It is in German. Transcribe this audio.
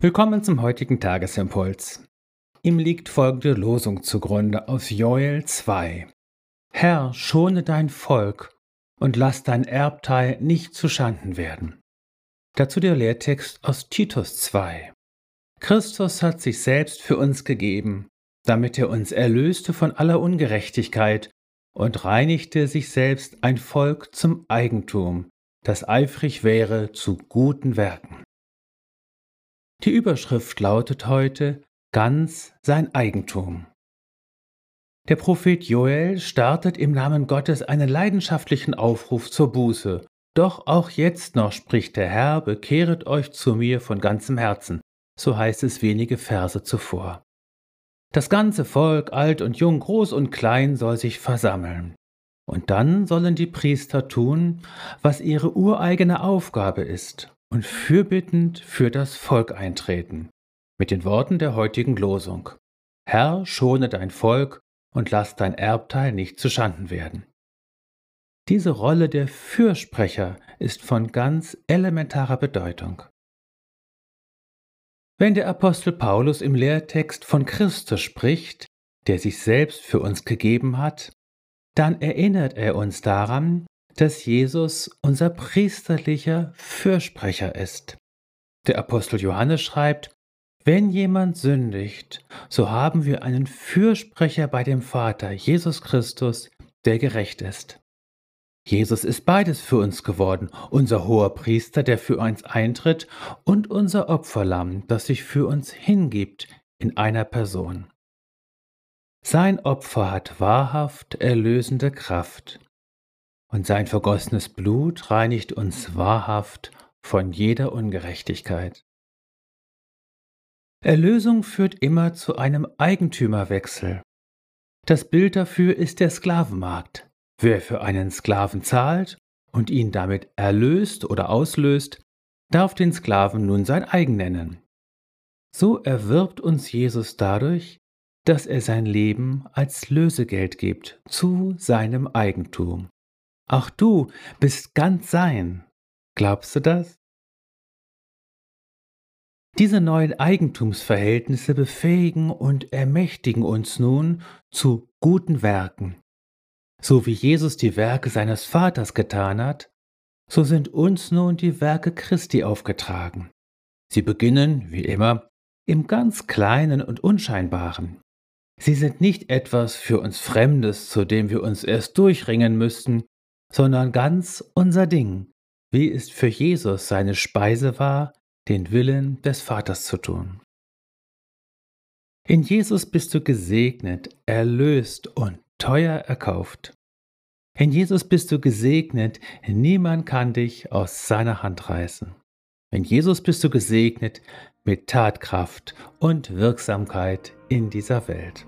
Willkommen zum heutigen Tagesimpuls. Ihm liegt folgende Losung zugrunde aus Joel 2. Herr, schone dein Volk und lass dein Erbteil nicht zu Schanden werden. Dazu der Lehrtext aus Titus 2. Christus hat sich selbst für uns gegeben, damit er uns erlöste von aller Ungerechtigkeit und reinigte sich selbst ein Volk zum Eigentum, das eifrig wäre zu guten Werken. Die Überschrift lautet heute Ganz sein Eigentum. Der Prophet Joel startet im Namen Gottes einen leidenschaftlichen Aufruf zur Buße. Doch auch jetzt noch spricht der Herr, bekehret euch zu mir von ganzem Herzen, so heißt es wenige Verse zuvor. Das ganze Volk, alt und jung, groß und klein, soll sich versammeln. Und dann sollen die Priester tun, was ihre ureigene Aufgabe ist, und fürbittend für das Volk eintreten, mit den Worten der heutigen Losung. Herr, schone dein Volk und lass dein Erbteil nicht zu Schanden werden. Diese Rolle der Fürsprecher ist von ganz elementarer Bedeutung. Wenn der Apostel Paulus im Lehrtext von Christus spricht, der sich selbst für uns gegeben hat, dann erinnert er uns daran, dass Jesus unser priesterlicher Fürsprecher ist. Der Apostel Johannes schreibt, wenn jemand sündigt, so haben wir einen Fürsprecher bei dem Vater, Jesus Christus, der gerecht ist. Jesus ist beides für uns geworden, unser hoher Priester, der für uns eintritt, und unser Opferlamm, das sich für uns hingibt in einer Person. Sein Opfer hat wahrhaft erlösende Kraft und sein vergossenes Blut reinigt uns wahrhaft von jeder Ungerechtigkeit. Erlösung führt immer zu einem Eigentümerwechsel. Das Bild dafür ist der Sklavenmarkt. Wer für einen Sklaven zahlt und ihn damit erlöst oder auslöst, darf den Sklaven nun sein eigen nennen. So erwirbt uns Jesus dadurch, dass er sein Leben als Lösegeld gibt zu seinem Eigentum. Auch du bist ganz sein. Glaubst du das? Diese neuen Eigentumsverhältnisse befähigen und ermächtigen uns nun zu guten Werken. So wie Jesus die Werke seines Vaters getan hat, so sind uns nun die Werke Christi aufgetragen. Sie beginnen, wie immer, im ganz Kleinen und Unscheinbaren. Sie sind nicht etwas für uns Fremdes, zu dem wir uns erst durchringen müssten, sondern ganz unser Ding, wie es für Jesus seine Speise war, den Willen des Vaters zu tun. In Jesus bist du gesegnet, erlöst und teuer erkauft. In Jesus bist du gesegnet, niemand kann dich aus seiner Hand reißen. In Jesus bist du gesegnet mit Tatkraft und Wirksamkeit in dieser Welt.